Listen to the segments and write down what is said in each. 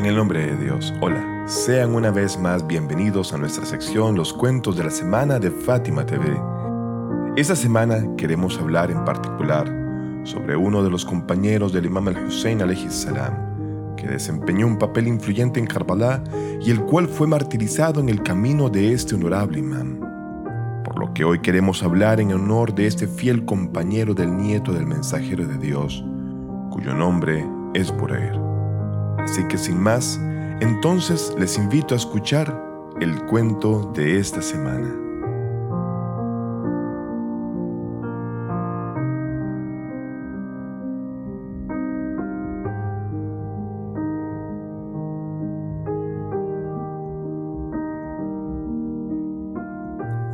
En el nombre de Dios, hola. Sean una vez más bienvenidos a nuestra sección Los Cuentos de la Semana de Fátima TV. Esta semana queremos hablar en particular sobre uno de los compañeros del Imam al-Hussein salam, que desempeñó un papel influyente en Karbala y el cual fue martirizado en el camino de este honorable imam. Por lo que hoy queremos hablar en honor de este fiel compañero del nieto del mensajero de Dios, cuyo nombre es Bureir. Así que sin más, entonces les invito a escuchar el cuento de esta semana.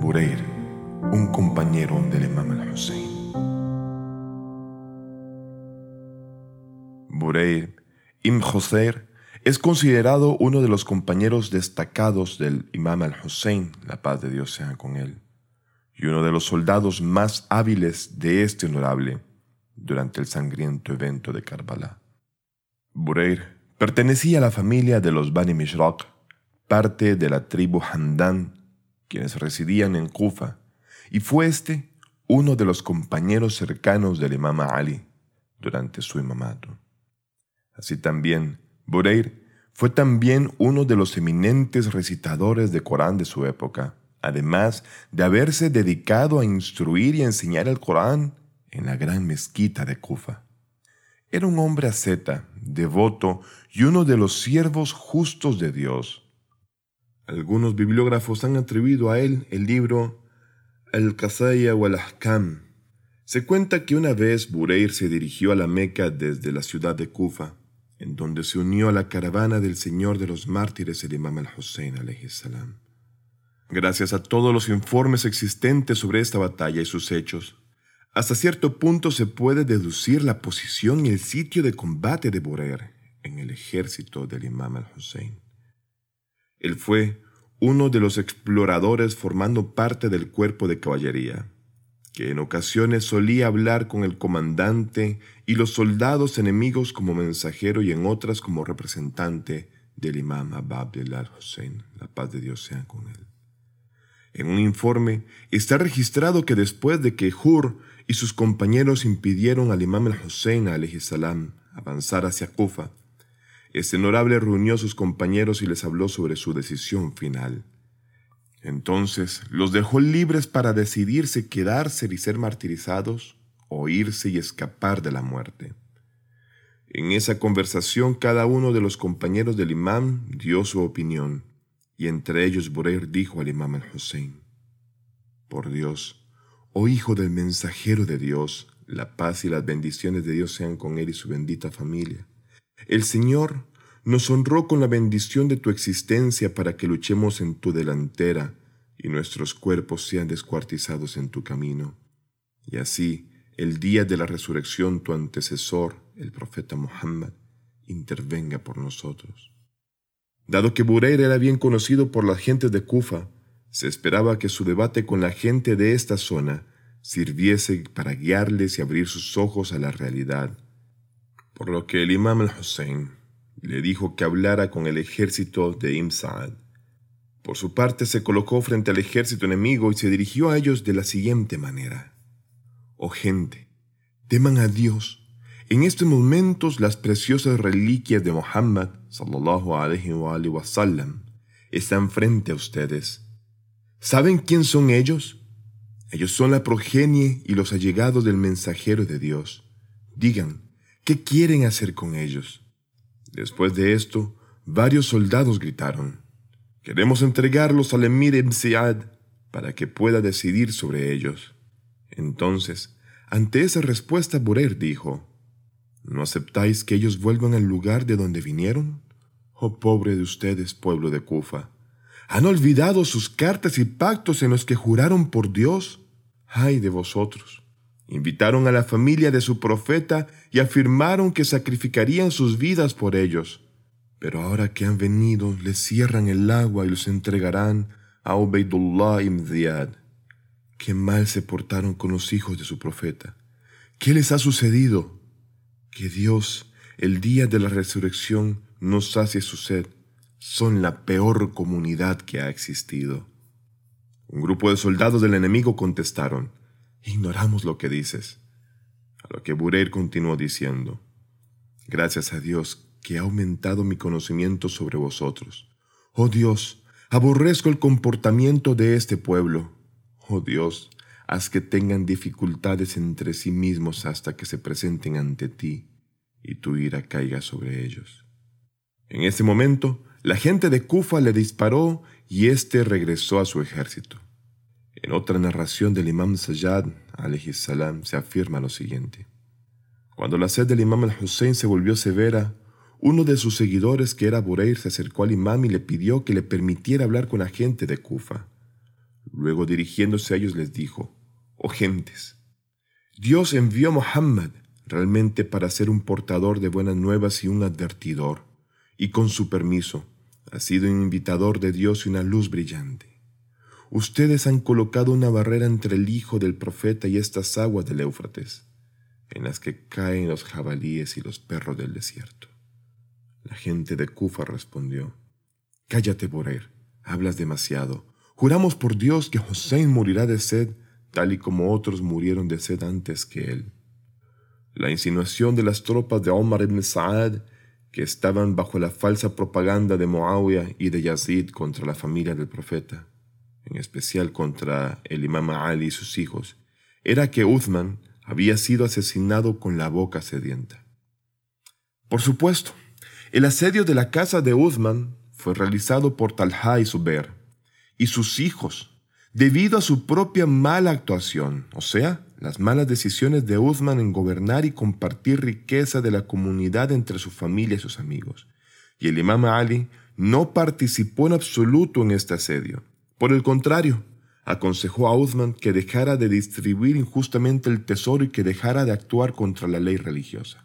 Bureir, un compañero del Imam al-Hussein. Bureir Ibn Hussein es considerado uno de los compañeros destacados del Imam al-Hussein, la paz de Dios sea con él, y uno de los soldados más hábiles de este honorable durante el sangriento evento de Karbala. Bureir pertenecía a la familia de los Bani Mishraq, parte de la tribu Handan, quienes residían en Kufa, y fue este uno de los compañeros cercanos del Imam Ali durante su imamato. Así también, Bureir fue también uno de los eminentes recitadores de Corán de su época, además de haberse dedicado a instruir y enseñar el Corán en la gran mezquita de Kufa. Era un hombre asceta, devoto y uno de los siervos justos de Dios. Algunos bibliógrafos han atribuido a él el libro Al-Qasaya wal ahkam Se cuenta que una vez Bureir se dirigió a la Meca desde la ciudad de Kufa en donde se unió a la caravana del Señor de los mártires el Imam al-Hussein salam. Gracias a todos los informes existentes sobre esta batalla y sus hechos, hasta cierto punto se puede deducir la posición y el sitio de combate de Borer en el ejército del Imam al-Hussein. Él fue uno de los exploradores formando parte del cuerpo de caballería que en ocasiones solía hablar con el comandante y los soldados enemigos como mensajero y en otras como representante del imam Abab al-Hussein, la paz de Dios sea con él. En un informe está registrado que después de que Hur y sus compañeros impidieron al imam al-Hussein salam avanzar hacia Kufa, este honorable reunió a sus compañeros y les habló sobre su decisión final. Entonces los dejó libres para decidirse quedarse y ser martirizados o irse y escapar de la muerte. En esa conversación cada uno de los compañeros del imán dio su opinión, y entre ellos Bureir dijo al imam al-Hussein, Por Dios, oh hijo del mensajero de Dios, la paz y las bendiciones de Dios sean con él y su bendita familia. El Señor nos honró con la bendición de tu existencia para que luchemos en tu delantera y nuestros cuerpos sean descuartizados en tu camino. Y así, el día de la resurrección, tu antecesor, el profeta Muhammad, intervenga por nosotros. Dado que Bureir era bien conocido por la gente de Kufa, se esperaba que su debate con la gente de esta zona sirviese para guiarles y abrir sus ojos a la realidad. Por lo que el imam al-Hussein le dijo que hablara con el ejército de Imsaad. Por su parte se colocó frente al ejército enemigo y se dirigió a ellos de la siguiente manera. Oh gente, teman a Dios. En estos momentos las preciosas reliquias de Muhammad sallallahu alaihi wa sallam, están frente a ustedes. ¿Saben quién son ellos? Ellos son la progenie y los allegados del mensajero de Dios. Digan, ¿qué quieren hacer con ellos? Después de esto, varios soldados gritaron, Queremos entregarlos al emir Ibn para que pueda decidir sobre ellos. Entonces, ante esa respuesta, Burer dijo, ¿No aceptáis que ellos vuelvan al lugar de donde vinieron? Oh pobre de ustedes, pueblo de Kufa. ¿Han olvidado sus cartas y pactos en los que juraron por Dios? ¡Ay de vosotros! Invitaron a la familia de su profeta y afirmaron que sacrificarían sus vidas por ellos. Pero ahora que han venido, les cierran el agua y los entregarán a Ubaidullah ibn Ziyad. Qué mal se portaron con los hijos de su profeta. ¿Qué les ha sucedido? Que Dios, el día de la resurrección, no sacie su sed, son la peor comunidad que ha existido. Un grupo de soldados del enemigo contestaron, Ignoramos lo que dices. A lo que Bureir continuó diciendo, Gracias a Dios que ha aumentado mi conocimiento sobre vosotros. Oh Dios, aborrezco el comportamiento de este pueblo. Oh Dios, haz que tengan dificultades entre sí mismos hasta que se presenten ante ti y tu ira caiga sobre ellos. En ese momento, la gente de Kufa le disparó y éste regresó a su ejército. Otra narración del imam Sayyad, salam, se afirma lo siguiente. Cuando la sed del imam al-Hussein se volvió severa, uno de sus seguidores, que era Bureir, se acercó al imam y le pidió que le permitiera hablar con la gente de Kufa. Luego dirigiéndose a ellos les dijo, Oh gentes, Dios envió a Muhammad realmente para ser un portador de buenas nuevas y un advertidor, y con su permiso, ha sido un invitador de Dios y una luz brillante. Ustedes han colocado una barrera entre el hijo del profeta y estas aguas del Éufrates, en las que caen los jabalíes y los perros del desierto. La gente de Kufa respondió, Cállate, Borer, hablas demasiado. Juramos por Dios que Hossein morirá de sed, tal y como otros murieron de sed antes que él. La insinuación de las tropas de Omar ibn Saad, que estaban bajo la falsa propaganda de Muawiyah y de Yazid contra la familia del profeta, en especial contra el imam Ali y sus hijos, era que Uthman había sido asesinado con la boca sedienta. Por supuesto, el asedio de la casa de Uthman fue realizado por Talha y Zubair y sus hijos, debido a su propia mala actuación, o sea, las malas decisiones de Uthman en gobernar y compartir riqueza de la comunidad entre su familia y sus amigos. Y el imam Ali no participó en absoluto en este asedio. Por el contrario, aconsejó a Uthman que dejara de distribuir injustamente el tesoro y que dejara de actuar contra la ley religiosa.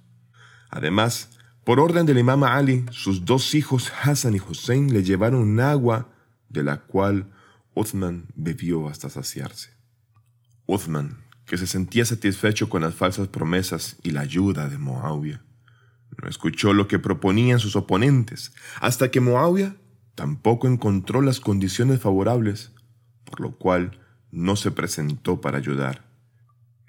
Además, por orden del imam Ali, sus dos hijos Hassan y Hussein le llevaron agua de la cual Uthman bebió hasta saciarse. Uthman que se sentía satisfecho con las falsas promesas y la ayuda de Moabia. No escuchó lo que proponían sus oponentes, hasta que Moabia tampoco encontró las condiciones favorables, por lo cual no se presentó para ayudar,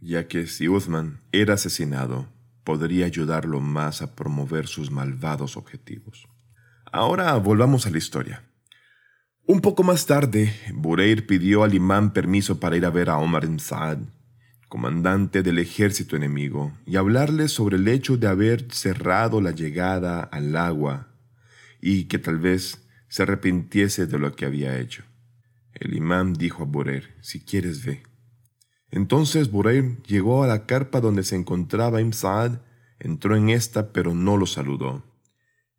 ya que si Uthman era asesinado, podría ayudarlo más a promover sus malvados objetivos. Ahora volvamos a la historia. Un poco más tarde, Bureir pidió al imán permiso para ir a ver a Omar ibn Saad, comandante del ejército enemigo, y hablarle sobre el hecho de haber cerrado la llegada al agua y que tal vez se arrepintiese de lo que había hecho. El imán dijo a Bureir, si quieres ve. Entonces Bureir llegó a la carpa donde se encontraba Im Saad, entró en esta pero no lo saludó.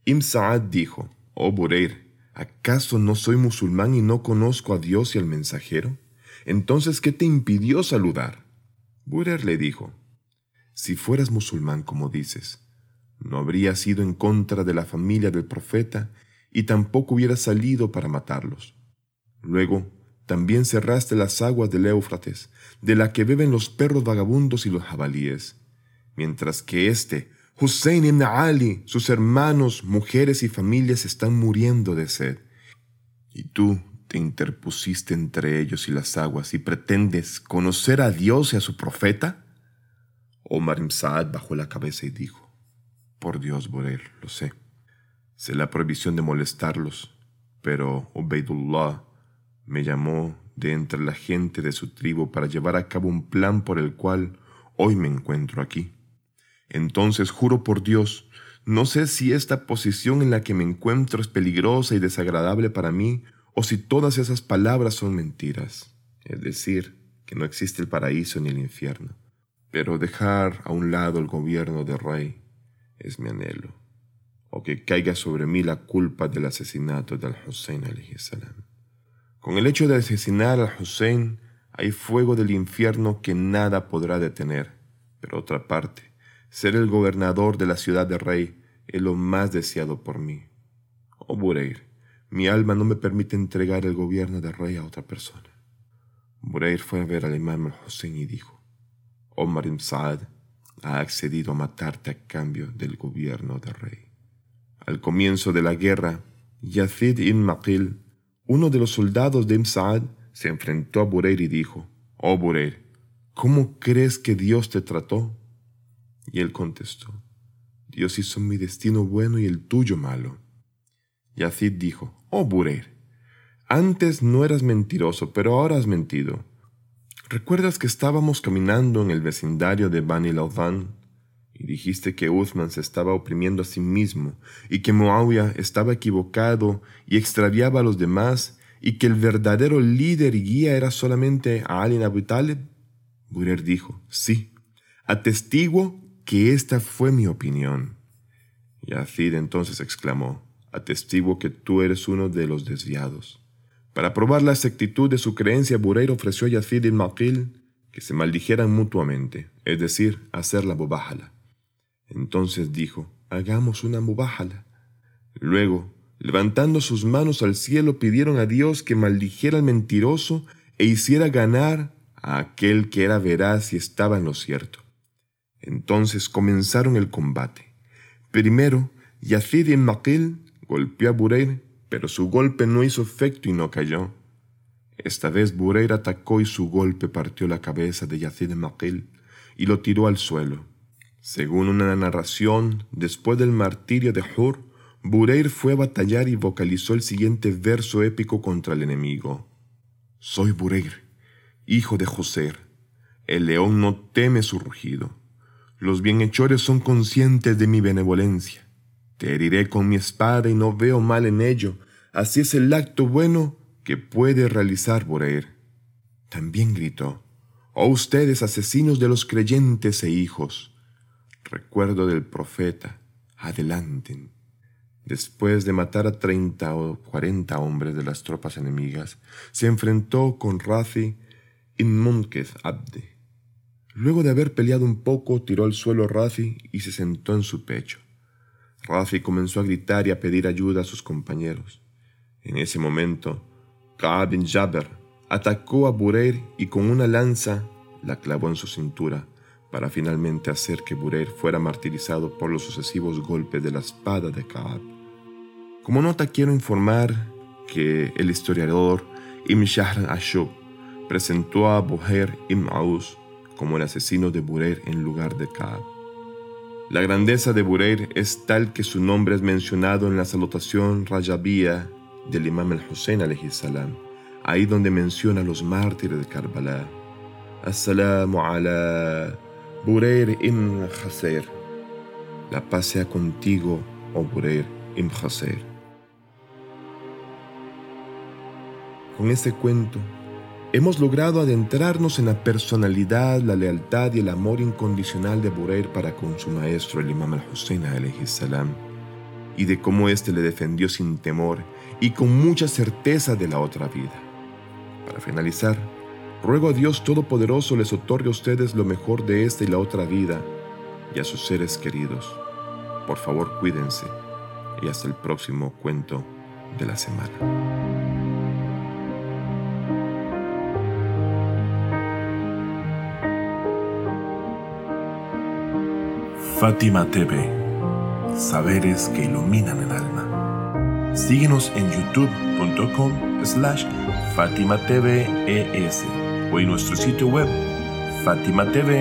Im Saad dijo, oh Bureir, ¿acaso no soy musulmán y no conozco a Dios y al mensajero? Entonces, ¿qué te impidió saludar? Burer le dijo, si fueras musulmán como dices, no habrías ido en contra de la familia del profeta y tampoco hubieras salido para matarlos. Luego, también cerraste las aguas del Éufrates, de la que beben los perros vagabundos y los jabalíes, mientras que éste, Hussein ibn Ali, sus hermanos, mujeres y familias están muriendo de sed. Y tú, te interpusiste entre ellos y las aguas y pretendes conocer a Dios y a su profeta? Omar Saad bajó la cabeza y dijo, Por Dios, Borer, lo sé. Sé la prohibición de molestarlos, pero Ubaidullah me llamó de entre la gente de su tribu para llevar a cabo un plan por el cual hoy me encuentro aquí. Entonces juro por Dios, no sé si esta posición en la que me encuentro es peligrosa y desagradable para mí o si todas esas palabras son mentiras, es decir, que no existe el paraíso ni el infierno. Pero dejar a un lado el gobierno del rey es mi anhelo, o que caiga sobre mí la culpa del asesinato del Hussein. Con el hecho de asesinar al Hussein hay fuego del infierno que nada podrá detener. Pero otra parte, ser el gobernador de la ciudad del rey es lo más deseado por mí. Oh Bureir, mi alma no me permite entregar el gobierno del rey a otra persona. Bureir fue a ver al imam al-Hussein y dijo, Omar ibn Saad ha accedido a matarte a cambio del gobierno del rey. Al comienzo de la guerra, Yazid ibn Maqil, uno de los soldados de Imsaad, se enfrentó a Bureir y dijo, Oh Bureir, ¿cómo crees que Dios te trató? Y él contestó, Dios hizo mi destino bueno y el tuyo malo. Yazid dijo, Oh Bureir, antes no eras mentiroso, pero ahora has mentido. ¿Recuerdas que estábamos caminando en el vecindario de Bani Laudan y dijiste que Uthman se estaba oprimiendo a sí mismo y que Muawiyah estaba equivocado y extraviaba a los demás y que el verdadero líder y guía era solamente Ali ibn Abu Talib? Burer dijo, sí, atestiguo que esta fue mi opinión. Y Azid entonces exclamó, atestiguo que tú eres uno de los desviados. Para probar la exactitud de su creencia, Bureir ofreció a Yazid y Maqil que se maldijeran mutuamente, es decir, hacer la bobájala. Entonces dijo, hagamos una mubájala. Luego, levantando sus manos al cielo, pidieron a Dios que maldijera al mentiroso e hiciera ganar a aquel que era veraz y estaba en lo cierto. Entonces comenzaron el combate. Primero, Yazid y Maqil golpeó a Bureir pero su golpe no hizo efecto y no cayó. Esta vez Bureir atacó y su golpe partió la cabeza de Yazid Maqil y lo tiró al suelo. Según una narración, después del martirio de Hur, Bureir fue a batallar y vocalizó el siguiente verso épico contra el enemigo. Soy Bureir, hijo de José. El león no teme su rugido. Los bienhechores son conscientes de mi benevolencia. Te heriré con mi espada y no veo mal en ello. Así es el acto bueno que puede realizar Boreir. También gritó, Oh ustedes asesinos de los creyentes e hijos, recuerdo del profeta, adelanten. Después de matar a treinta o cuarenta hombres de las tropas enemigas, se enfrentó con Razi Munkez Abde. Luego de haber peleado un poco, tiró al suelo Razi y se sentó en su pecho. Rafi comenzó a gritar y a pedir ayuda a sus compañeros. En ese momento, Ka'ab bin Jabber atacó a Bureir y con una lanza la clavó en su cintura para finalmente hacer que Bureir fuera martirizado por los sucesivos golpes de la espada de Ka'ab. Como nota quiero informar que el historiador Ibn Shahr Ashub presentó a Buher ibn Aus como el asesino de Bureir en lugar de Ka'ab. La grandeza de Bureir es tal que su nombre es mencionado en la salutación rayabía del imam al-Hussein salam, ahí donde menciona a los mártires de Karbala. Assalamu ala Bureir ibn Khaser. La paz sea contigo, oh Bureir ibn Khaser. Con este cuento, Hemos logrado adentrarnos en la personalidad, la lealtad y el amor incondicional de Bureir para con su maestro, el imam al-Hussein salam, y de cómo éste le defendió sin temor y con mucha certeza de la otra vida. Para finalizar, ruego a Dios Todopoderoso les otorgue a ustedes lo mejor de esta y la otra vida y a sus seres queridos. Por favor, cuídense y hasta el próximo cuento de la semana. Fátima TV, saberes que iluminan el alma. Síguenos en youtube.com slash Fátima o en nuestro sitio web fatimatv.es.